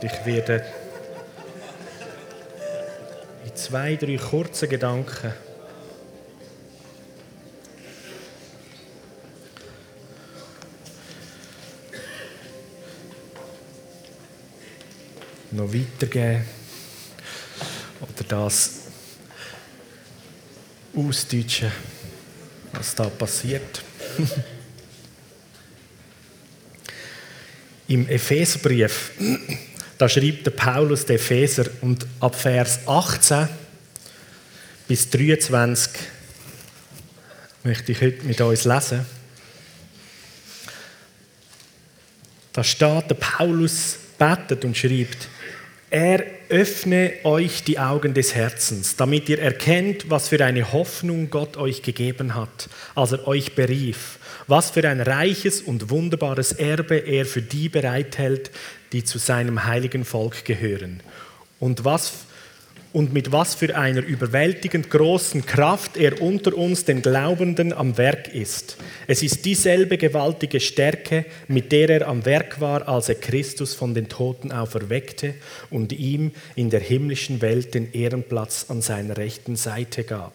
Und ich werde in zwei, drei kurzen Gedanken noch weitergeben oder das ausdeutschen, was da passiert. Im Epheserbrief, da schreibt der Paulus der Epheser und ab Vers 18 bis 23 möchte ich heute mit uns lesen. Da steht, der Paulus betet und schreibt, er öffne euch die Augen des Herzens, damit ihr erkennt, was für eine Hoffnung Gott euch gegeben hat, als er euch berief, was für ein reiches und wunderbares Erbe er für die bereithält, die zu seinem heiligen Volk gehören, und was und mit was für einer überwältigend großen Kraft er unter uns den Glaubenden am Werk ist. Es ist dieselbe gewaltige Stärke, mit der er am Werk war, als er Christus von den Toten auferweckte und ihm in der himmlischen Welt den Ehrenplatz an seiner rechten Seite gab.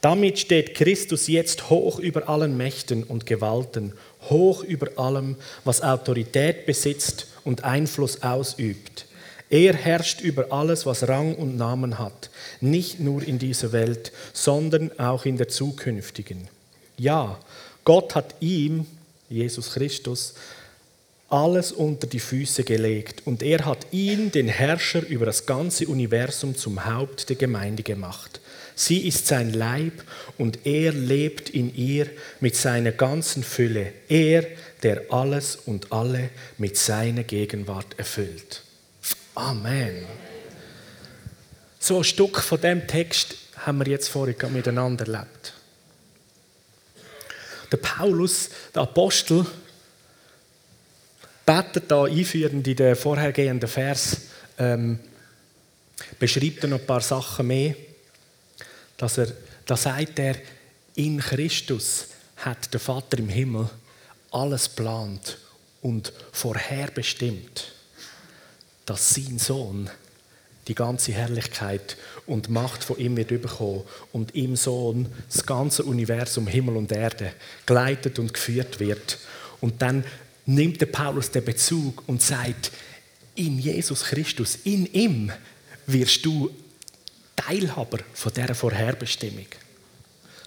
Damit steht Christus jetzt hoch über allen Mächten und Gewalten, hoch über allem, was Autorität besitzt und Einfluss ausübt. Er herrscht über alles, was Rang und Namen hat, nicht nur in dieser Welt, sondern auch in der zukünftigen. Ja, Gott hat ihm, Jesus Christus, alles unter die Füße gelegt und er hat ihn, den Herrscher über das ganze Universum, zum Haupt der Gemeinde gemacht. Sie ist sein Leib und er lebt in ihr mit seiner ganzen Fülle. Er, der alles und alle mit seiner Gegenwart erfüllt. Amen. So ein Stück von dem Text haben wir jetzt vorhin miteinander erlebt. Der Paulus, der Apostel, betet da einführend in den vorhergehenden Vers, ähm, beschreibt er noch ein paar Sachen mehr, dass er, da sagt er, in Christus hat der Vater im Himmel alles plant und vorherbestimmt dass sein Sohn die ganze Herrlichkeit und Macht von ihm wird bekommen und im Sohn das ganze Universum, Himmel und Erde geleitet und geführt wird. Und dann nimmt der Paulus den Bezug und sagt, in Jesus Christus, in ihm wirst du Teilhaber von dieser Vorherbestimmung.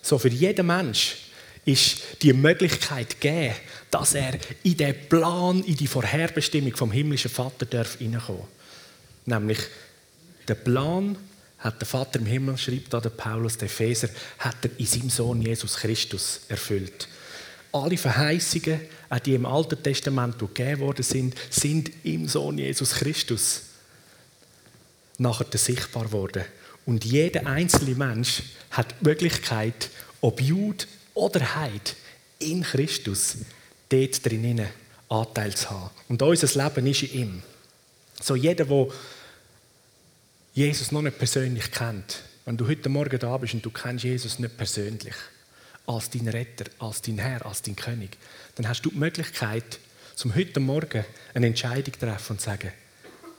So für jeden Mensch ist die Möglichkeit gegeben, dass er in den Plan, in die Vorherbestimmung vom himmlischen Vater darf hineinkommen. Nämlich der Plan hat der Vater im Himmel, schreibt da der Paulus, der Epheser, hat er in seinem Sohn Jesus Christus erfüllt. Alle Verheißungen, die im Alten Testament gegeben worden sind, sind im Sohn Jesus Christus nachher sichtbar geworden. Und jeder einzelne Mensch hat die Möglichkeit, ob Jude oder Heid in Christus dort drinnen Anteil zu haben. Und unser Leben ist in ihm. So jeder, der Jesus noch nicht persönlich kennt, wenn du heute Morgen da bist und du kennst Jesus nicht persönlich, als dein Retter, als dein Herr, als dein König, dann hast du die Möglichkeit, zum heute Morgen eine Entscheidung zu treffen und zu sagen,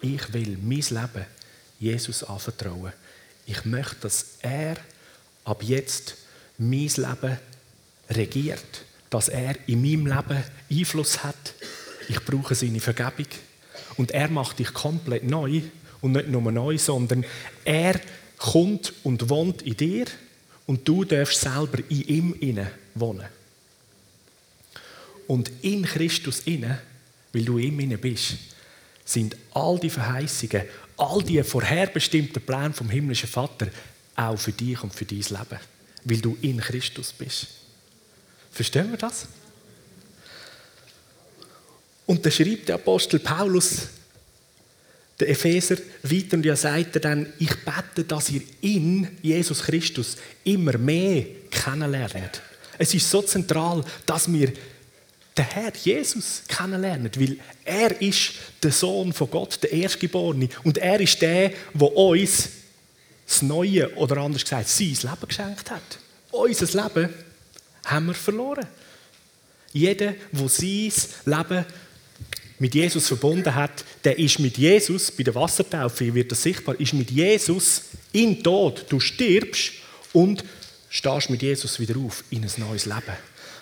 ich will mein Leben Jesus anvertrauen. Ich möchte, dass er ab jetzt mein Leben regiert, dass er in meinem Leben Einfluss hat. Ich brauche seine Vergebung. Und er macht dich komplett neu. Und nicht nur neu, sondern er kommt und wohnt in dir und du darfst selber in ihm inne wohnen. Und in Christus inne, weil du in ihm bist, sind all die Verheißungen, all die vorherbestimmten Pläne vom himmlischen Vater auch für dich und für dein Leben, weil du in Christus bist. Verstehen wir das? Und da schreibt der Apostel Paulus, der Epheser, weiter und ja sagt er dann, ich bete, dass ihr in Jesus Christus immer mehr kennenlernt. Es ist so zentral, dass wir den Herr Jesus kennenlernen, weil er ist der Sohn von Gott, der Erstgeborene. Und er ist der, der uns das Neue oder anders gesagt sein Leben geschenkt hat. Unser Leben haben wir verloren. Jeder, der sein Leben mit Jesus verbunden hat, der ist mit Jesus, bei der Wassertaufe wird das sichtbar, ist mit Jesus in Tod. Du stirbst und stehst mit Jesus wieder auf in ein neues Leben.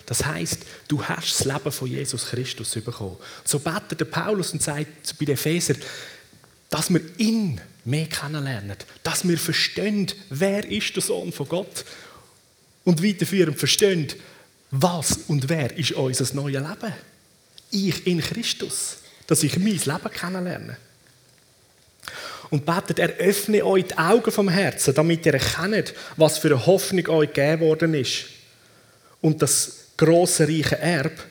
Das heißt, du hast das Leben von Jesus Christus bekommen. So betet der Paulus und sagt bei den Epheser, dass wir ihn mehr kennenlernen, dass wir verstehen, wer ist der Sohn von Gott und weiterführend verstehen, was und wer ist unser neues Leben. Ich in Christus, dass ich mein Leben kennenlerne. Und betet, er öffne euch die Augen vom Herzen, damit ihr erkennt, was für eine Hoffnung euch gegeben worden ist. Und das große reiche Erb,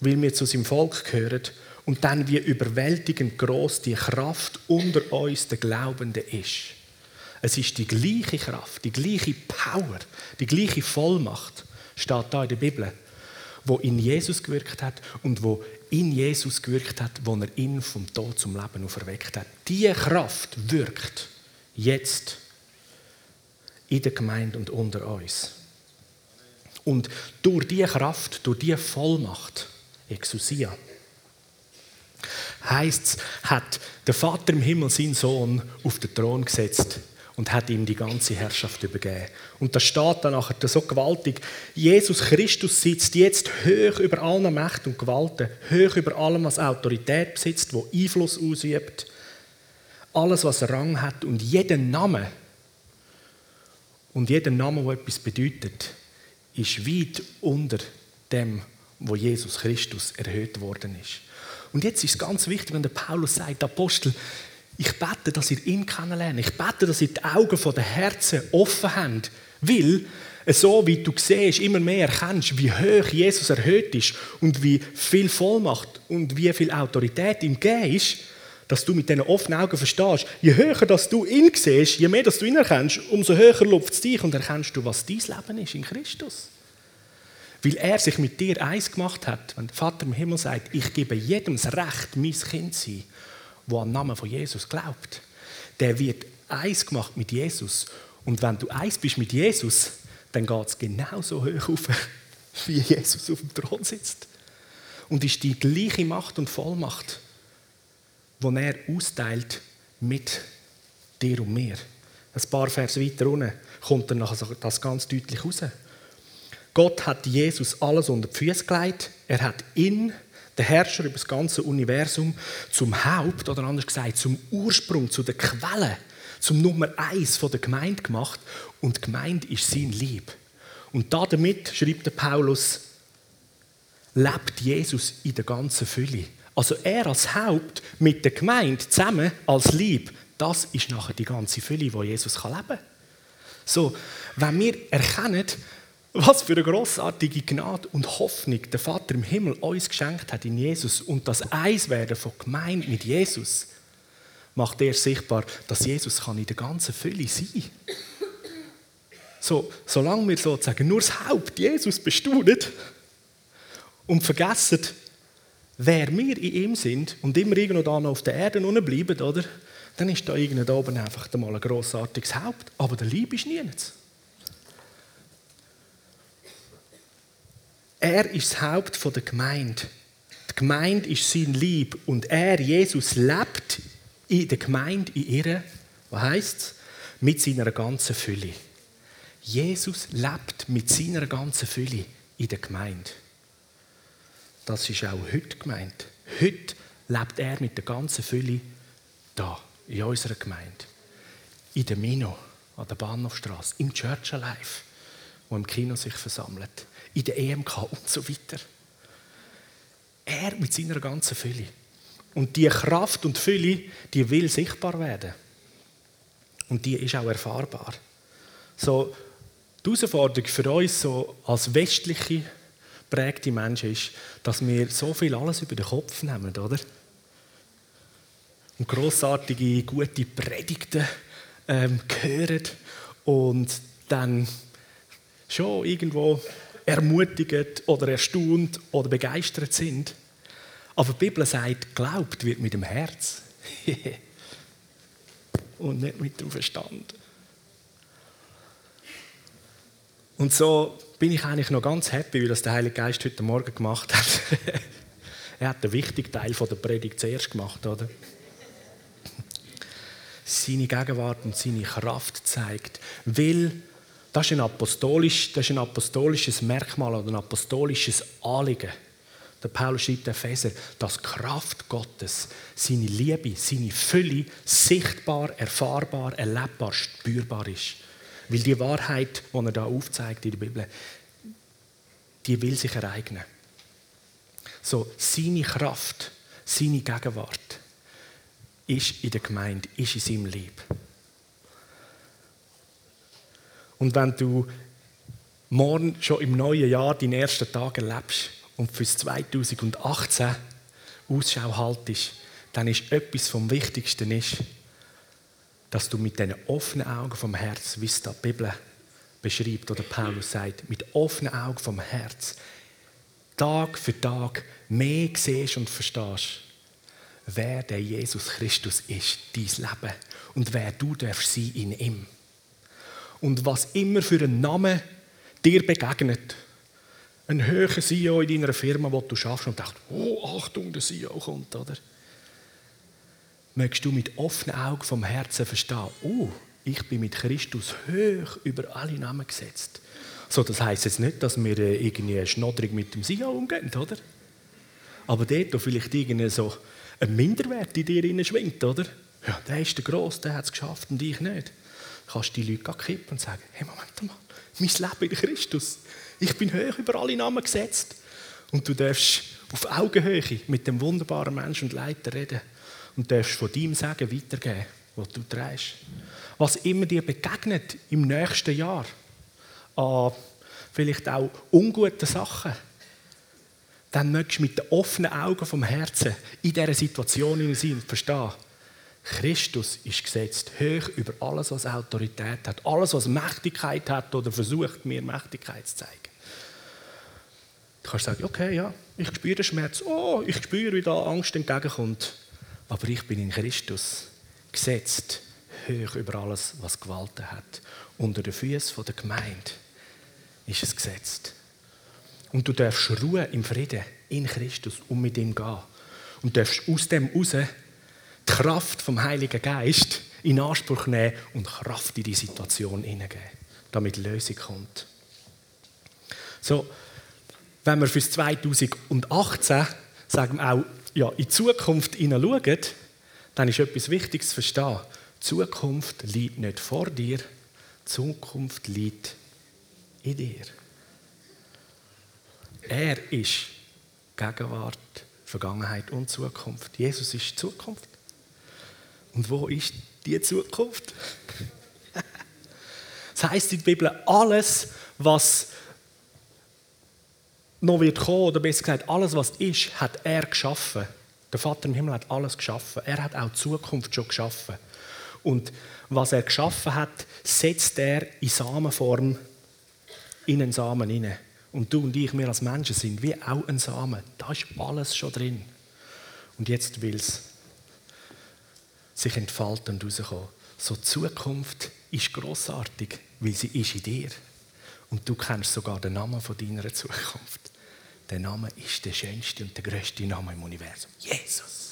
weil wir zu seinem Volk gehören und dann wie überwältigend groß die Kraft unter uns der Glaubenden ist. Es ist die gleiche Kraft, die gleiche Power, die gleiche Vollmacht, steht da in der Bibel, wo in Jesus gewirkt hat und wo in Jesus gewirkt hat, wo er ihn vom Tod zum Leben auferweckt hat. Diese Kraft wirkt jetzt in der Gemeinde und unter uns. Und durch diese Kraft, durch diese Vollmacht, Exousia, heißt es, hat der Vater im Himmel seinen Sohn auf den Thron gesetzt und hat ihm die ganze Herrschaft übergeben. Und da steht dann nachher so gewaltig, Jesus Christus sitzt jetzt hoch über allen Mächten und Gewalten, hoch über allem, was Autorität besitzt, wo Einfluss ausübt, alles, was Rang hat und jeden Name und jeder Name, der etwas bedeutet, ist weit unter dem, wo Jesus Christus erhöht worden ist. Und jetzt ist es ganz wichtig, wenn der Paulus sagt, Apostel, ich bete, dass ihr ihn kennenlernt. Ich bete, dass ihr die Augen der Herzen offen habt. Weil, so wie du siehst, immer mehr erkennst, wie hoch Jesus erhöht ist und wie viel Vollmacht und wie viel Autorität ihm gegeben ist, dass du mit diesen offenen Augen verstehst, je höher dass du ihn siehst, je mehr dass du ihn erkennst, umso höher lupft es dich und erkennst du, was dein Leben ist in Christus. Weil er sich mit dir eins gemacht hat, wenn der Vater im Himmel sagt, ich gebe jedem das Recht, mein Kind zu sein, der am Namen von Jesus glaubt. Der wird eins gemacht mit Jesus. Und wenn du eins bist mit Jesus, dann geht es genauso hoch auf, wie Jesus auf dem Thron sitzt. Und ist die gleiche Macht und Vollmacht die er austeilt mit dir und mir. Ein paar Vers weiter unten kommt dann das ganz deutlich raus. Gott hat Jesus alles unter die Füße gelegt. Er hat ihn, den Herrscher über das ganze Universum, zum Haupt oder anders gesagt zum Ursprung, zu der Quelle, zum Nummer eins der Gemeinde gemacht. Und die Gemeinde ist sein Lieb. Und damit, schreibt der Paulus, lebt Jesus in der ganzen Fülle. Also er als Haupt mit der Gemeinde zusammen als Lieb, das ist nachher die ganze Fülle, wo Jesus leben kann. So, wenn wir erkennen, was für eine großartige Gnade und Hoffnung der Vater im Himmel uns geschenkt hat in Jesus und das Eiswerden von Gemeinde mit Jesus, macht er sichtbar, dass Jesus kann in der ganzen Fülle sein. So, solange wir sozusagen nur das Haupt Jesus bestaunen und vergessen, wer wir in ihm sind und immer irgendwo da noch auf der Erde bleiben, oder? Dann ist da irgendwo oben einfach mal ein grossartiges Haupt, aber der Liebe ist nichts. Er ist das Haupt der Gemeinde. Die Gemeinde ist sein Lieb und er, Jesus, lebt in der Gemeinde, in ihrer, was heißt es? Mit seiner ganzen Fülle. Jesus lebt mit seiner ganzen Fülle in der Gemeinde. Das ist auch heute gemeint. Heute lebt er mit der ganzen Fülle da, in unserer Gemeinde. In der Mino, an der Bahnhofstraße, im Church Alive, wo im Kino sich versammelt, in der EMK und so weiter. Er mit seiner ganzen Fülle. Und die Kraft und Fülle, die will sichtbar werden. Und die ist auch erfahrbar. So, die Herausforderung für uns so als westliche prägte Menschen ist, dass wir so viel alles über den Kopf nehmen, oder? Und grossartige, gute Predigten ähm, hören und dann schon irgendwo ermutigt oder erstaunt oder begeistert sind. Aber die Bibel sagt, glaubt wird mit dem Herz und nicht mit dem Verstand. Und so bin ich eigentlich noch ganz happy, wie das der Heilige Geist heute Morgen gemacht hat. Er hat den wichtigen Teil der Predigt zuerst gemacht, oder? Seine Gegenwart und seine Kraft zeigt. Weil das ist ein, apostolisch, das ist ein apostolisches Merkmal oder ein apostolisches Anliegen. Der Paulus schreibt Epheser, dass Kraft Gottes, seine Liebe, seine Fülle sichtbar, erfahrbar, erlebbar, spürbar ist. Weil die Wahrheit, die er da aufzeigt in der Bibel, die will sich ereignen. So, seine Kraft, seine Gegenwart ist in der Gemeinde, ist in seinem Leben. Und wenn du morgen schon im neuen Jahr deinen ersten Tag erlebst und fürs 2018 Ausschau haltest, dann ist etwas vom Wichtigsten ist, dass du mit diesen offenen Augen vom Herz, wie es die Bibel beschreibt oder Paulus sagt, mit offenen Augen vom Herz Tag für Tag mehr siehst und verstehst, wer der Jesus Christus ist, dein Leben und wer du darfst sein in ihm. Und was immer für einen Namen dir begegnet, ein höherer CEO in deiner Firma, wo du schaffst und denkst, oh, Achtung, der CEO kommt, oder? möchtest du mit offenen Augen vom Herzen verstehen, oh, ich bin mit Christus hoch über alle Namen gesetzt. So, das heisst jetzt nicht, dass wir äh, irgendwie schnoddrig mit dem Sia umgehen, oder? Aber dort, wo vielleicht irgendwie so ein Minderwert in dir schwingt, oder? Ja, der ist der Gross, der hat es geschafft und ich nicht. Kannst du die Leute kippen und sagen, hey, Moment mal, mein Leben in Christus, ich bin hoch über alle Namen gesetzt. Und du darfst auf Augenhöhe mit dem wunderbaren Menschen und Leiter reden und darfst von deinem Sagen weitergeben, was du trägst. Was immer dir begegnet im nächsten Jahr, an vielleicht auch unguten Sachen, dann möchtest du mit den offenen Augen vom Herzen in dieser Situation sein und verstehen, Christus ist gesetzt hoch über alles, was Autorität hat, alles, was Mächtigkeit hat oder versucht, mir Mächtigkeit zu zeigen. Du kannst sagen, okay, ja, ich spüre den Schmerz, oh, ich spüre, wie da Angst entgegenkommt. Aber ich bin in Christus gesetzt, hoch über alles, was Gewalt hat. Unter den Füßen der Gemeinde ist es gesetzt. Und du darfst ruhen im Frieden in Christus und mit ihm gehen. Und darfst aus dem heraus die Kraft vom Heiligen Geist in Anspruch nehmen und Kraft in die Situation hineingeben, damit Lösung kommt. So, wenn wir fürs 2018 sagen wir auch ja, in die Zukunft hineinschauen, dann ist etwas Wichtiges zu verstehen. Zukunft liegt nicht vor dir, Zukunft liegt in dir. Er ist Gegenwart, Vergangenheit und Zukunft. Jesus ist Zukunft. Und wo ist die Zukunft? das heißt in der Bibel, alles, was noch wird kommen, oder besser gesagt, alles, was ist, hat er geschaffen. Der Vater im Himmel hat alles geschaffen. Er hat auch die Zukunft schon geschaffen. Und was er geschaffen hat, setzt er in Samenform in einen Samen hinein. Und du und ich, wir als Menschen sind wie auch ein Samen. Da ist alles schon drin. Und jetzt will es sich entfalten und rauskommen. So die Zukunft ist großartig, weil sie ist in dir. Und du kennst sogar den Namen von deiner Zukunft. Der Name ist der schönste und der größte Name im Universum. Jesus.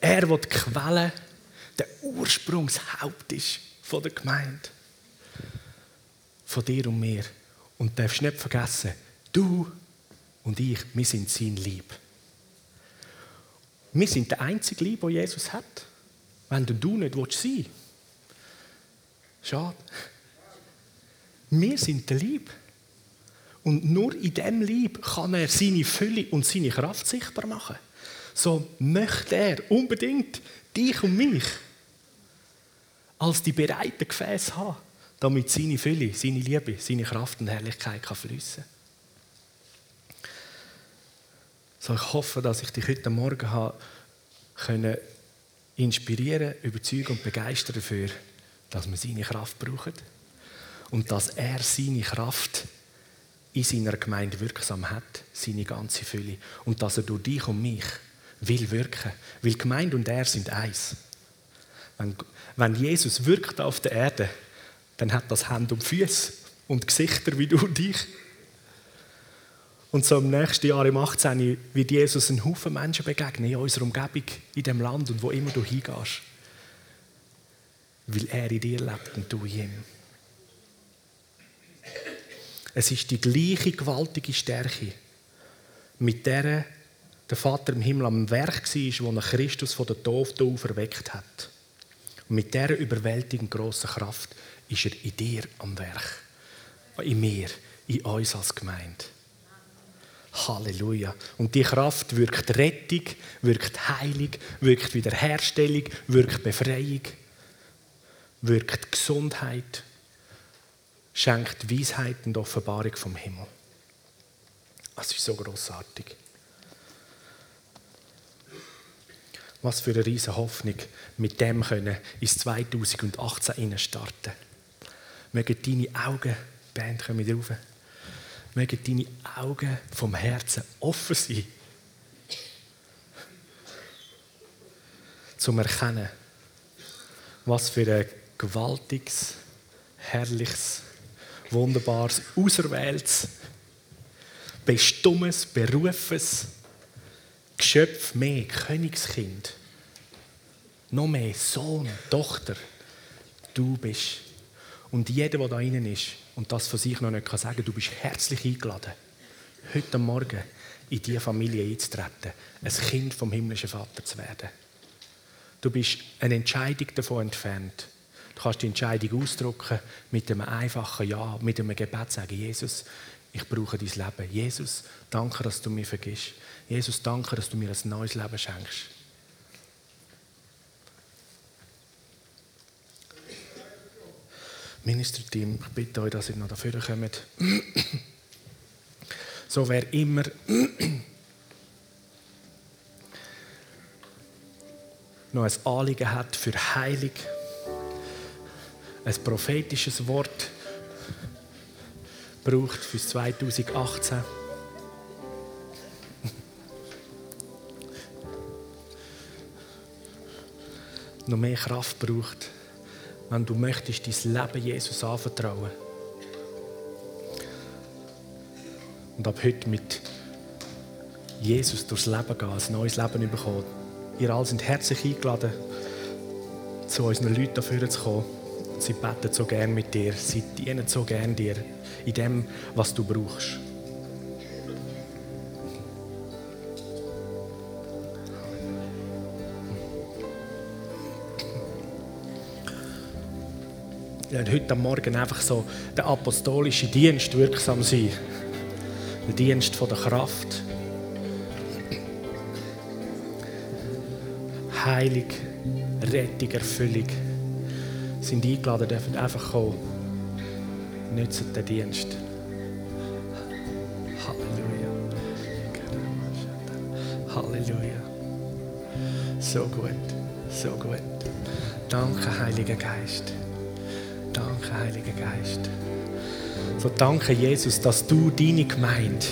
Er, der die Quelle, der Ursprungshaupt ist von der Gemeinde. Von dir und mir. Und du darfst nicht vergessen, du und ich, wir sind sein Lieb. Wir sind der einzige Lieb, den Jesus hat. Wenn du nicht sein willst. Schade. Wir sind der Lieb. Und nur in dem Lieb kann er seine Fülle und seine Kraft sichtbar machen. So möchte er unbedingt dich und mich als die bereiten Gefäße haben, damit seine Fülle, seine Liebe, seine Kraft und Herrlichkeit kann fließen. So, ich hoffe, dass ich dich heute Morgen habe können inspirieren, überzeugen und begeistern dafür, dass wir seine Kraft brauchen und dass er seine Kraft in seiner Gemeinde wirksam hat, seine ganze Fülle. Und dass er durch dich und mich will wirken. Weil Gemeinde und er sind eins. Wenn, wenn Jesus wirkt auf der Erde, dann hat das Hände und Füße und Gesichter wie du und ich. Und so im nächsten Jahr, im 18. wird Jesus einen Haufen Menschen begegnen in unserer Umgebung, in dem Land und wo immer du hingehst. Weil er in dir lebt und du in ihm. Es ist die gleiche gewaltige Stärke, mit der der Vater im Himmel am Werk war, wo er Christus von der Toten auferweckt hat. Und mit dieser überwältigend grossen Kraft ist er in dir am Werk. In mir, in uns als Gemeinde. Halleluja. Und die Kraft wirkt Rettung, wirkt Heilung, wirkt Wiederherstellung, wirkt Befreiung, wirkt Gesundheit, schenkt Weisheit und Offenbarung vom Himmel. Das ist so großartig. Was für eine riesige Hoffnung, mit dem können ins 2018 starten. Mögen deine Augen, Band, kommen rauf, mögen deine Augen vom Herzen offen sein, zum Erkennen, was für ein gewaltiges, herrliches, wunderbares, auserwähltes, bestummes, berufes Geschöpf mehr, Königskind, noch mehr Sohn, Tochter, du bist. Und jeder, der da innen ist und das von sich noch nicht sagen kann, du bist herzlich eingeladen, heute Morgen in diese Familie einzutreten, ein Kind vom himmlischen Vater zu werden. Du bist eine Entscheidung davon entfernt. Du kannst die Entscheidung ausdrücken mit einem einfachen Ja, mit einem Gebet sagen, Jesus, ich brauche dein Leben. Jesus, danke, dass du mir vergisst. Jesus, danke, dass du mir ein neues Leben schenkst. Ministerteam, ich bitte euch, dass ihr noch dafür kommt. So, wer immer noch ein Anliegen hat für Heilung, ein prophetisches Wort braucht für 2018. noch mehr Kraft braucht, wenn du möchtest dein Leben Jesus anvertrauen. Und ab heute mit Jesus durchs Leben gehen, ein neues Leben bekommen. Ihr alle sind herzlich eingeladen, zu unseren Leuten dafür zu kommen. Sie beten so gern mit dir, sie dienen so gern dir in dem, was du brauchst. Heute am Morgen einfach so der apostolische Dienst wirksam sein. Der Dienst von der Kraft. Heilung, Rettung, Erfüllung. Sind eingeladen, dürfen einfach kommen. Nützen den Dienst. Halleluja. Halleluja. So gut, so gut. Danke, Heiliger Geist. Heiliger Geist. So danke, Jesus, dass du deine Gemeinde,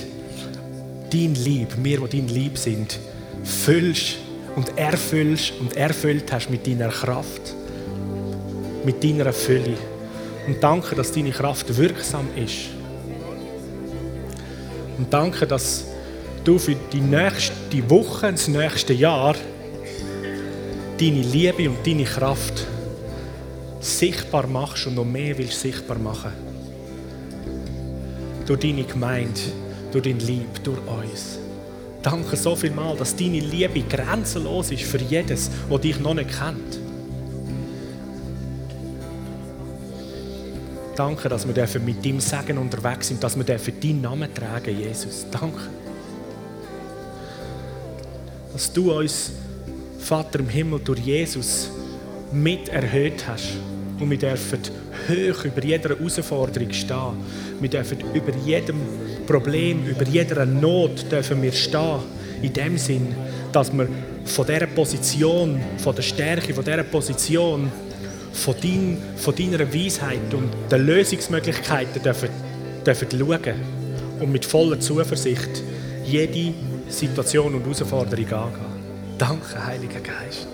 dein Lieb, wir, die dein Lieb sind, füllst und erfüllst und erfüllt hast mit deiner Kraft, mit deiner Fülle. Und danke, dass deine Kraft wirksam ist. Und danke, dass du für die nächste Woche, das nächste Jahr, deine Liebe und deine Kraft sichtbar machst und noch mehr willst sichtbar machen. Durch deine Gemeinde, durch dein Lieb, durch uns. Danke so viel mal, dass deine Liebe grenzenlos ist für jedes, der dich noch nicht kennt. Danke, dass wir mit deinem Segen unterwegs sind, dass wir deinen Namen tragen, Jesus. Danke. Dass du uns, Vater im Himmel, durch Jesus mit erhöht hast. Und wir dürfen hoch über jeder Herausforderung stehen. Wir dürfen über jedem Problem, über jeder Not dürfen wir stehen. In dem Sinn, dass wir von dieser Position, von der Stärke, von dieser Position, von, dein, von deiner Weisheit und den Lösungsmöglichkeiten dürfen, dürfen schauen und mit voller Zuversicht jede Situation und Herausforderung angehen. Danke, Heiliger Geist.